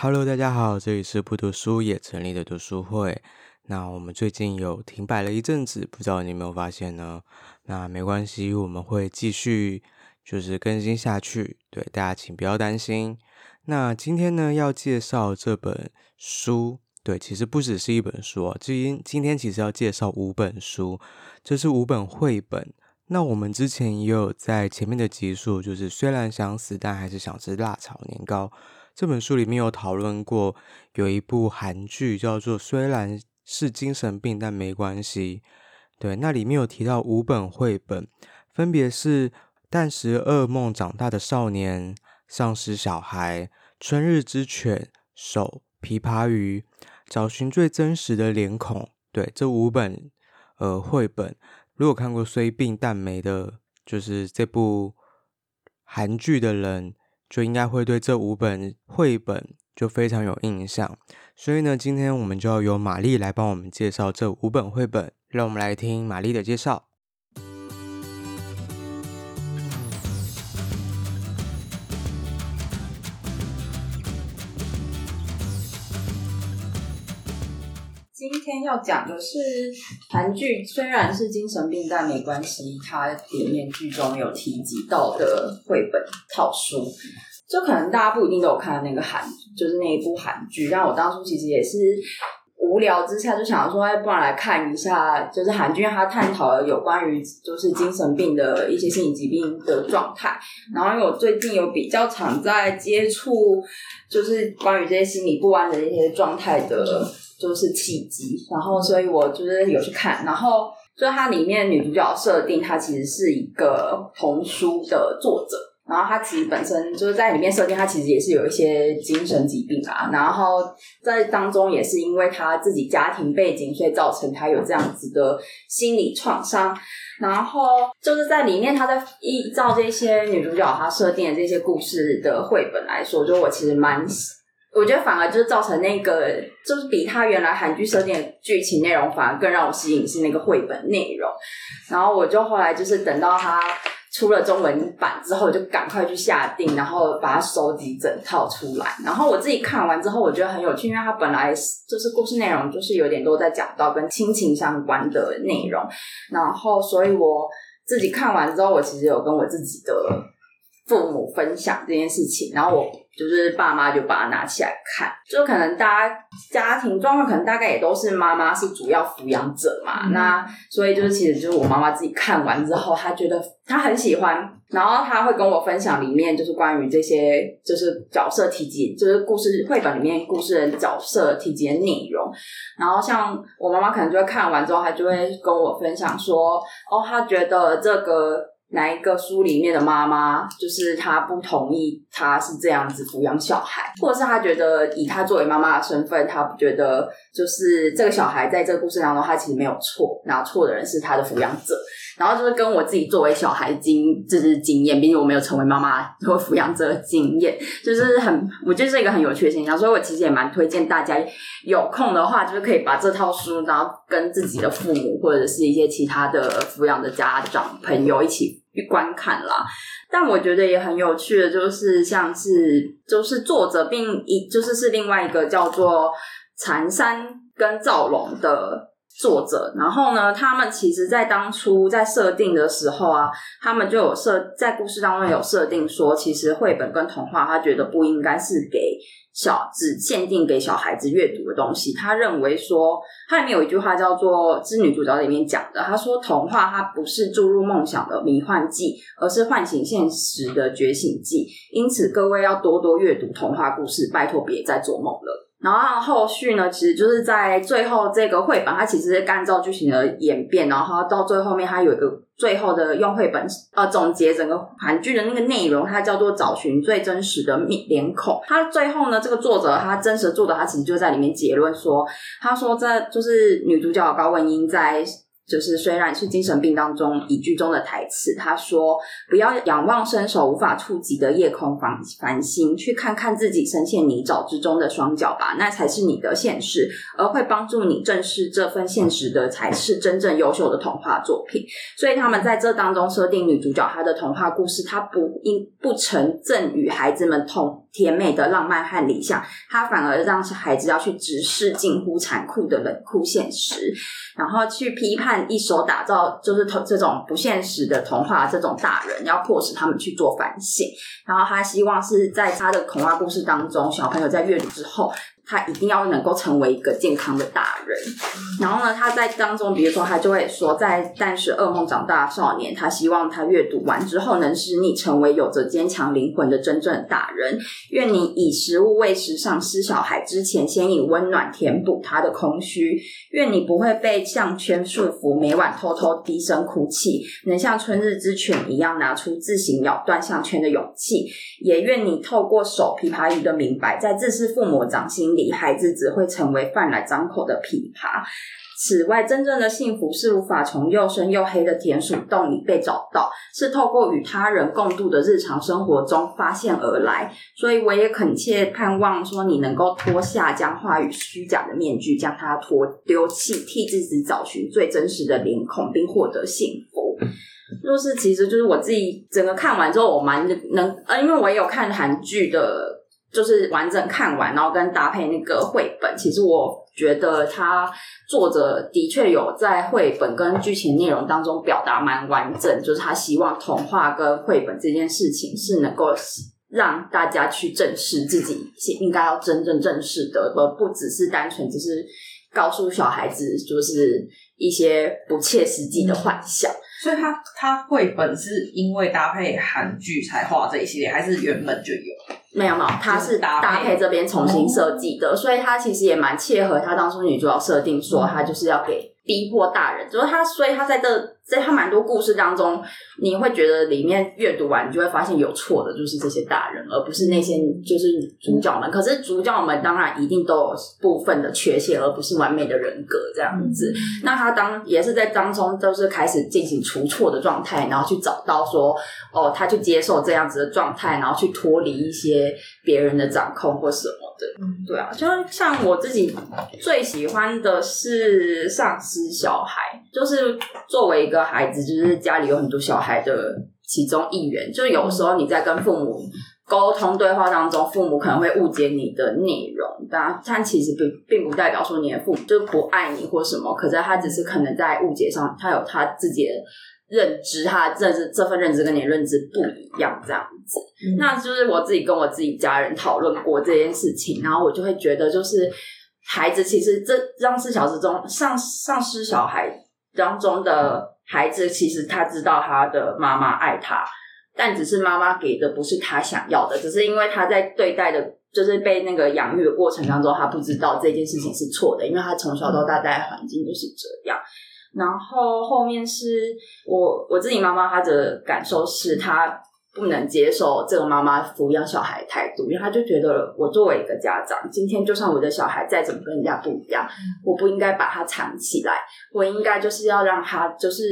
Hello，大家好，这里是不读书也成立的读书会。那我们最近有停摆了一阵子，不知道你有没有发现呢？那没关系，我们会继续就是更新下去。对，大家请不要担心。那今天呢，要介绍这本书，对，其实不只是一本书啊，今今天其实要介绍五本书，这是五本绘本。那我们之前也有在前面的集数，就是虽然想死，但还是想吃辣炒年糕。这本书里面有讨论过，有一部韩剧叫做《虽然是精神病，但没关系》。对，那里面有提到五本绘本，分别是《但食噩梦长大的少年》、《丧尸小孩》、《春日之犬》、《手》、《琵琶鱼》、《找寻最真实的脸孔》。对，这五本呃绘本，如果看过《虽病但美》的，就是这部韩剧的人。就应该会对这五本绘本就非常有印象，所以呢，今天我们就要由玛丽来帮我们介绍这五本绘本。让我们来听玛丽的介绍。今天要讲的是韩剧，虽然是精神病，但没关系。它里面剧中有提及到的绘本套书，就可能大家不一定都有看那个韩，就是那一部韩剧。但我当初其实也是无聊之下就想说，哎，不然来看一下，就是韩剧他探讨了有关于就是精神病的一些心理疾病的状态。然后因为我最近有比较常在接触，就是关于这些心理不安的一些状态的。就是契机，然后所以我就是有去看，然后就它里面女主角设定，她其实是一个童书的作者，然后她其实本身就是在里面设定，她其实也是有一些精神疾病啊，然后在当中也是因为她自己家庭背景，所以造成她有这样子的心理创伤，然后就是在里面，她在依照这些女主角她设定的这些故事的绘本来说，就我其实蛮。我觉得反而就是造成那个，就是比他原来韩剧设定的剧情内容反而更让我吸引是那个绘本内容，然后我就后来就是等到他出了中文版之后，就赶快去下定，然后把它收集整套出来。然后我自己看完之后，我觉得很有趣，因为它本来就是故事内容就是有点多在讲到跟亲情相关的内容，然后所以我自己看完之后，我其实有跟我自己的父母分享这件事情，然后我。就是爸妈就把它拿起来看，就可能大家家庭状况可能大概也都是妈妈是主要抚养者嘛，嗯、那所以就是其实就是我妈妈自己看完之后，她觉得她很喜欢，然后她会跟我分享里面就是关于这些就是角色提及，就是故事绘本里面故事的角色提及的内容，然后像我妈妈可能就会看完之后，她就会跟我分享说，哦，她觉得这个。哪一个书里面的妈妈，就是她不同意她是这样子抚养小孩，或者是她觉得以她作为妈妈的身份，她不觉得就是这个小孩在这个故事当中，他其实没有错，然后错的人是他的抚养者。然后就是跟我自己作为小孩经就是经验，毕竟我没有成为妈妈或抚养者的经验，就是很我觉得是一个很有趣的现象，所以我其实也蛮推荐大家有空的话，就是可以把这套书，然后跟自己的父母或者是一些其他的抚养的家长朋友一起去观看啦。但我觉得也很有趣的，就是像是就是作者并一就是是另外一个叫做残山跟赵龙的。作者，然后呢，他们其实，在当初在设定的时候啊，他们就有设在故事当中有设定说，其实绘本跟童话，他觉得不应该是给小只限定给小孩子阅读的东西。他认为说，它里面有一句话叫做，织女主角里面讲的，他说，童话它不是注入梦想的迷幻剂，而是唤醒现实的觉醒剂。因此，各位要多多阅读童话故事，拜托别再做梦了。然后后续呢，其实就是在最后这个绘本，它其实是干燥剧情的演变，然后到最后面，它有一个最后的用绘本呃总结整个韩剧的那个内容，它叫做找寻最真实的面脸孔。它最后呢，这个作者他真实作者，他其实就在里面结论说，他说这就是女主角高文英在。就是虽然是精神病当中一句中的台词，他说：“不要仰望伸手无法触及的夜空繁繁星，去看看自己深陷泥沼之中的双脚吧，那才是你的现实，而会帮助你正视这份现实的，才是真正优秀的童话作品。”所以他们在这当中设定女主角她的童话故事，她不应不曾赠与孩子们童。甜美的浪漫和理想，他反而让孩子要去直视近乎残酷的冷酷现实，然后去批判一手打造就是这种不现实的童话这种大人，要迫使他们去做反省。然后他希望是在他的童话故事当中，小朋友在阅读之后。他一定要能够成为一个健康的大人，然后呢，他在当中，比如说，他就会说，在但是噩梦长大的少年，他希望他阅读完之后，能使你成为有着坚强灵魂的真正的大人。愿你以食物喂食上失小孩之前，先以温暖填补他的空虚。愿你不会被项圈束缚，每晚偷偷低声哭泣，能像春日之犬一样拿出自行咬断项圈的勇气。也愿你透过手琵琶鱼的明白，在自私父母掌心你，孩子只会成为饭来张口的琵琶。此外，真正的幸福是无法从又深又黑的田鼠洞里被找到，是透过与他人共度的日常生活中发现而来。所以，我也恳切盼望说，你能够脱下僵化与虚假的面具，将它脱丢弃，替自己找寻最真实的脸孔，并获得幸福。若是，其实就是我自己整个看完之后，我蛮能呃，因为我也有看韩剧的。就是完整看完，然后跟搭配那个绘本，其实我觉得他作者的确有在绘本跟剧情内容当中表达蛮完整，就是他希望童话跟绘本这件事情是能够让大家去正视自己应该要真正正视的，而不只是单纯只是告诉小孩子就是一些不切实际的幻想。所以他他绘本是因为搭配韩剧才画这一系列，还是原本就有？没有没有，它是搭配这边重新设计的，所以它其实也蛮切合他当初女主角设定，说他就是要给逼迫大人，就是他，所以他在这。在他蛮多故事当中，你会觉得里面阅读完，你就会发现有错的就是这些大人，而不是那些就是主角们。可是主角们当然一定都有部分的缺陷，而不是完美的人格这样子。那他当也是在当中都是开始进行除错的状态，然后去找到说，哦，他去接受这样子的状态，然后去脱离一些别人的掌控或什么的。对啊，就像我自己最喜欢的是丧尸小孩，就是作为一个。孩子就是家里有很多小孩的其中一员，就有时候你在跟父母沟通对话当中，父母可能会误解你的内容，但但其实并并不代表说你的父母就不爱你或什么，可是他只是可能在误解上，他有他自己的认知，他认知这份认知跟你的认知不一样，这样子。嗯、那就是我自己跟我自己家人讨论过这件事情，然后我就会觉得，就是孩子其实这让四小时中丧丧失小孩当中的。孩子其实他知道他的妈妈爱他，但只是妈妈给的不是他想要的，只是因为他在对待的，就是被那个养育的过程当中，他不知道这件事情是错的，因为他从小到大待环境就是这样。然后后面是我我自己妈妈，她的感受是她。不能接受这个妈妈抚养小孩的态度，因为他就觉得我作为一个家长，今天就算我的小孩再怎么跟人家不一样，我不应该把他藏起来，我应该就是要让他，就是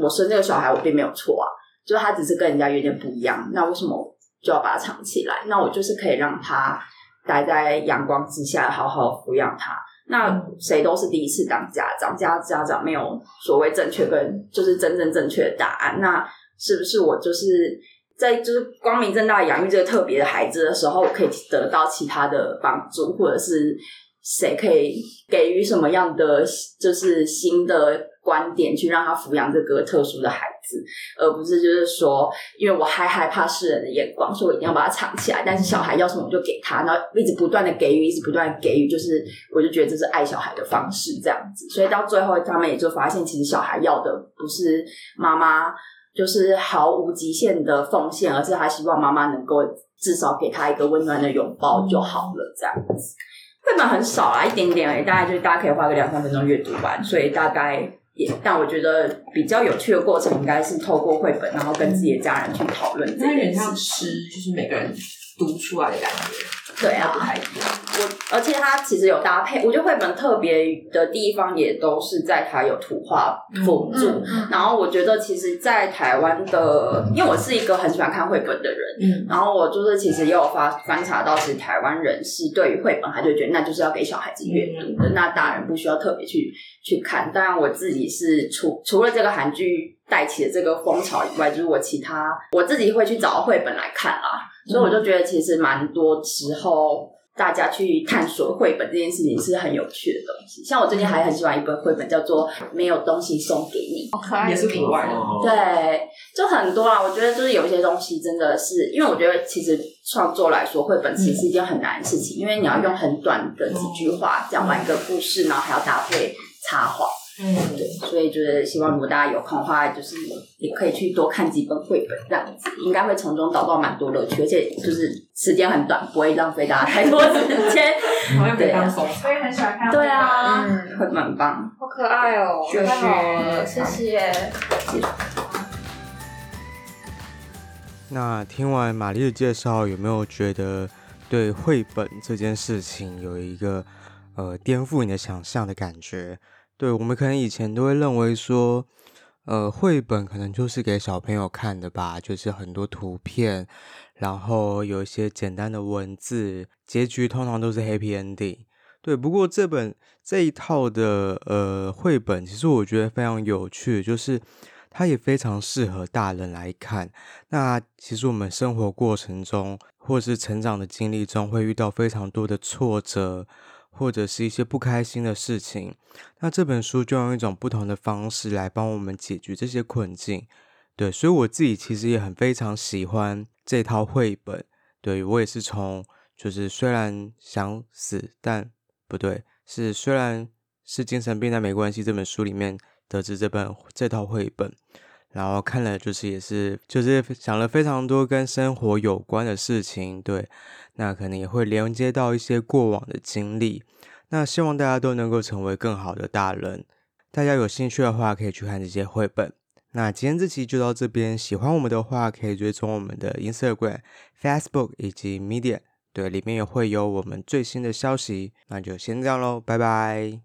我生这个小孩，我并没有错啊，就是他只是跟人家有点不一样，那为什么就要把他藏起来？那我就是可以让他待在阳光之下，好好抚养他。那谁都是第一次当家长，家家长没有所谓正确跟就是真正正确的答案，那是不是我就是？在就是光明正大养育这个特别的孩子的时候，我可以得到其他的帮助，或者是谁可以给予什么样的就是新的观点，去让他抚养这个特殊的孩子，而不是就是说，因为我还害怕世人的眼光，所以我一定要把他藏起来。但是小孩要什么我就给他，然后一直不断的给予，一直不断给予，就是我就觉得这是爱小孩的方式，这样子。所以到最后，他们也就发现，其实小孩要的不是妈妈。就是毫无极限的奉献，而是他希望妈妈能够至少给他一个温暖的拥抱就好了，这样子。绘本很少啊，一点点而已，大概就是大家可以花个两三分钟阅读完。所以大概也，但我觉得比较有趣的过程应该是透过绘本，然后跟自己的家人去讨论。这有点像诗，就是每个人读出来的感觉。对啊，不太一样。我而且它其实有搭配，我觉得绘本特别的地方也都是在它有图画辅助。嗯嗯嗯、然后我觉得其实，在台湾的，因为我是一个很喜欢看绘本的人，嗯，然后我就是其实也有发观察到，其实台湾人是对于绘本，他就觉得那就是要给小孩子阅读的，嗯、那大人不需要特别去去看。当然，我自己是除除了这个韩剧带起的这个风潮以外，就是我其他我自己会去找绘本来看啦。所以我就觉得其实蛮多时候。大家去探索绘本这件事情是很有趣的东西。像我最近还很喜欢一本绘本，叫做《没有东西送给你》，可爱，也是国外的。对，就很多啊。我觉得就是有一些东西真的是，因为我觉得其实创作来说，绘本其实是一件很难的事情，嗯、因为你要用很短的几句话讲完一个故事，然后还要搭配插画。嗯，对，所以就是希望如果大家有空的话，就是也可以去多看几本绘本，这样子应该会从中找到蛮多乐趣，而且就是时间很短，不会浪费大家太多时间。我也很喜欢看。对啊，会蛮棒，好可爱哦，谢谢。谢谢。那听完玛丽的介绍，有没有觉得对绘本这件事情有一个呃颠覆你的想象的感觉？对，我们可能以前都会认为说，呃，绘本可能就是给小朋友看的吧，就是很多图片，然后有一些简单的文字，结局通常都是 happy ending。对，不过这本这一套的呃绘本，其实我觉得非常有趣，就是它也非常适合大人来看。那其实我们生活过程中，或是成长的经历中，会遇到非常多的挫折。或者是一些不开心的事情，那这本书就用一种不同的方式来帮我们解决这些困境。对，所以我自己其实也很非常喜欢这套绘本。对，我也是从就是虽然想死，但不对，是虽然是精神病但没关系这本书里面得知这本这套绘本，然后看了就是也是就是想了非常多跟生活有关的事情。对。那可能也会连接到一些过往的经历。那希望大家都能够成为更好的大人。大家有兴趣的话，可以去看这些绘本。那今天这期就到这边。喜欢我们的话，可以追踪我们的 Instagram、Facebook 以及 Media，对，里面也会有我们最新的消息。那就先这样喽，拜拜。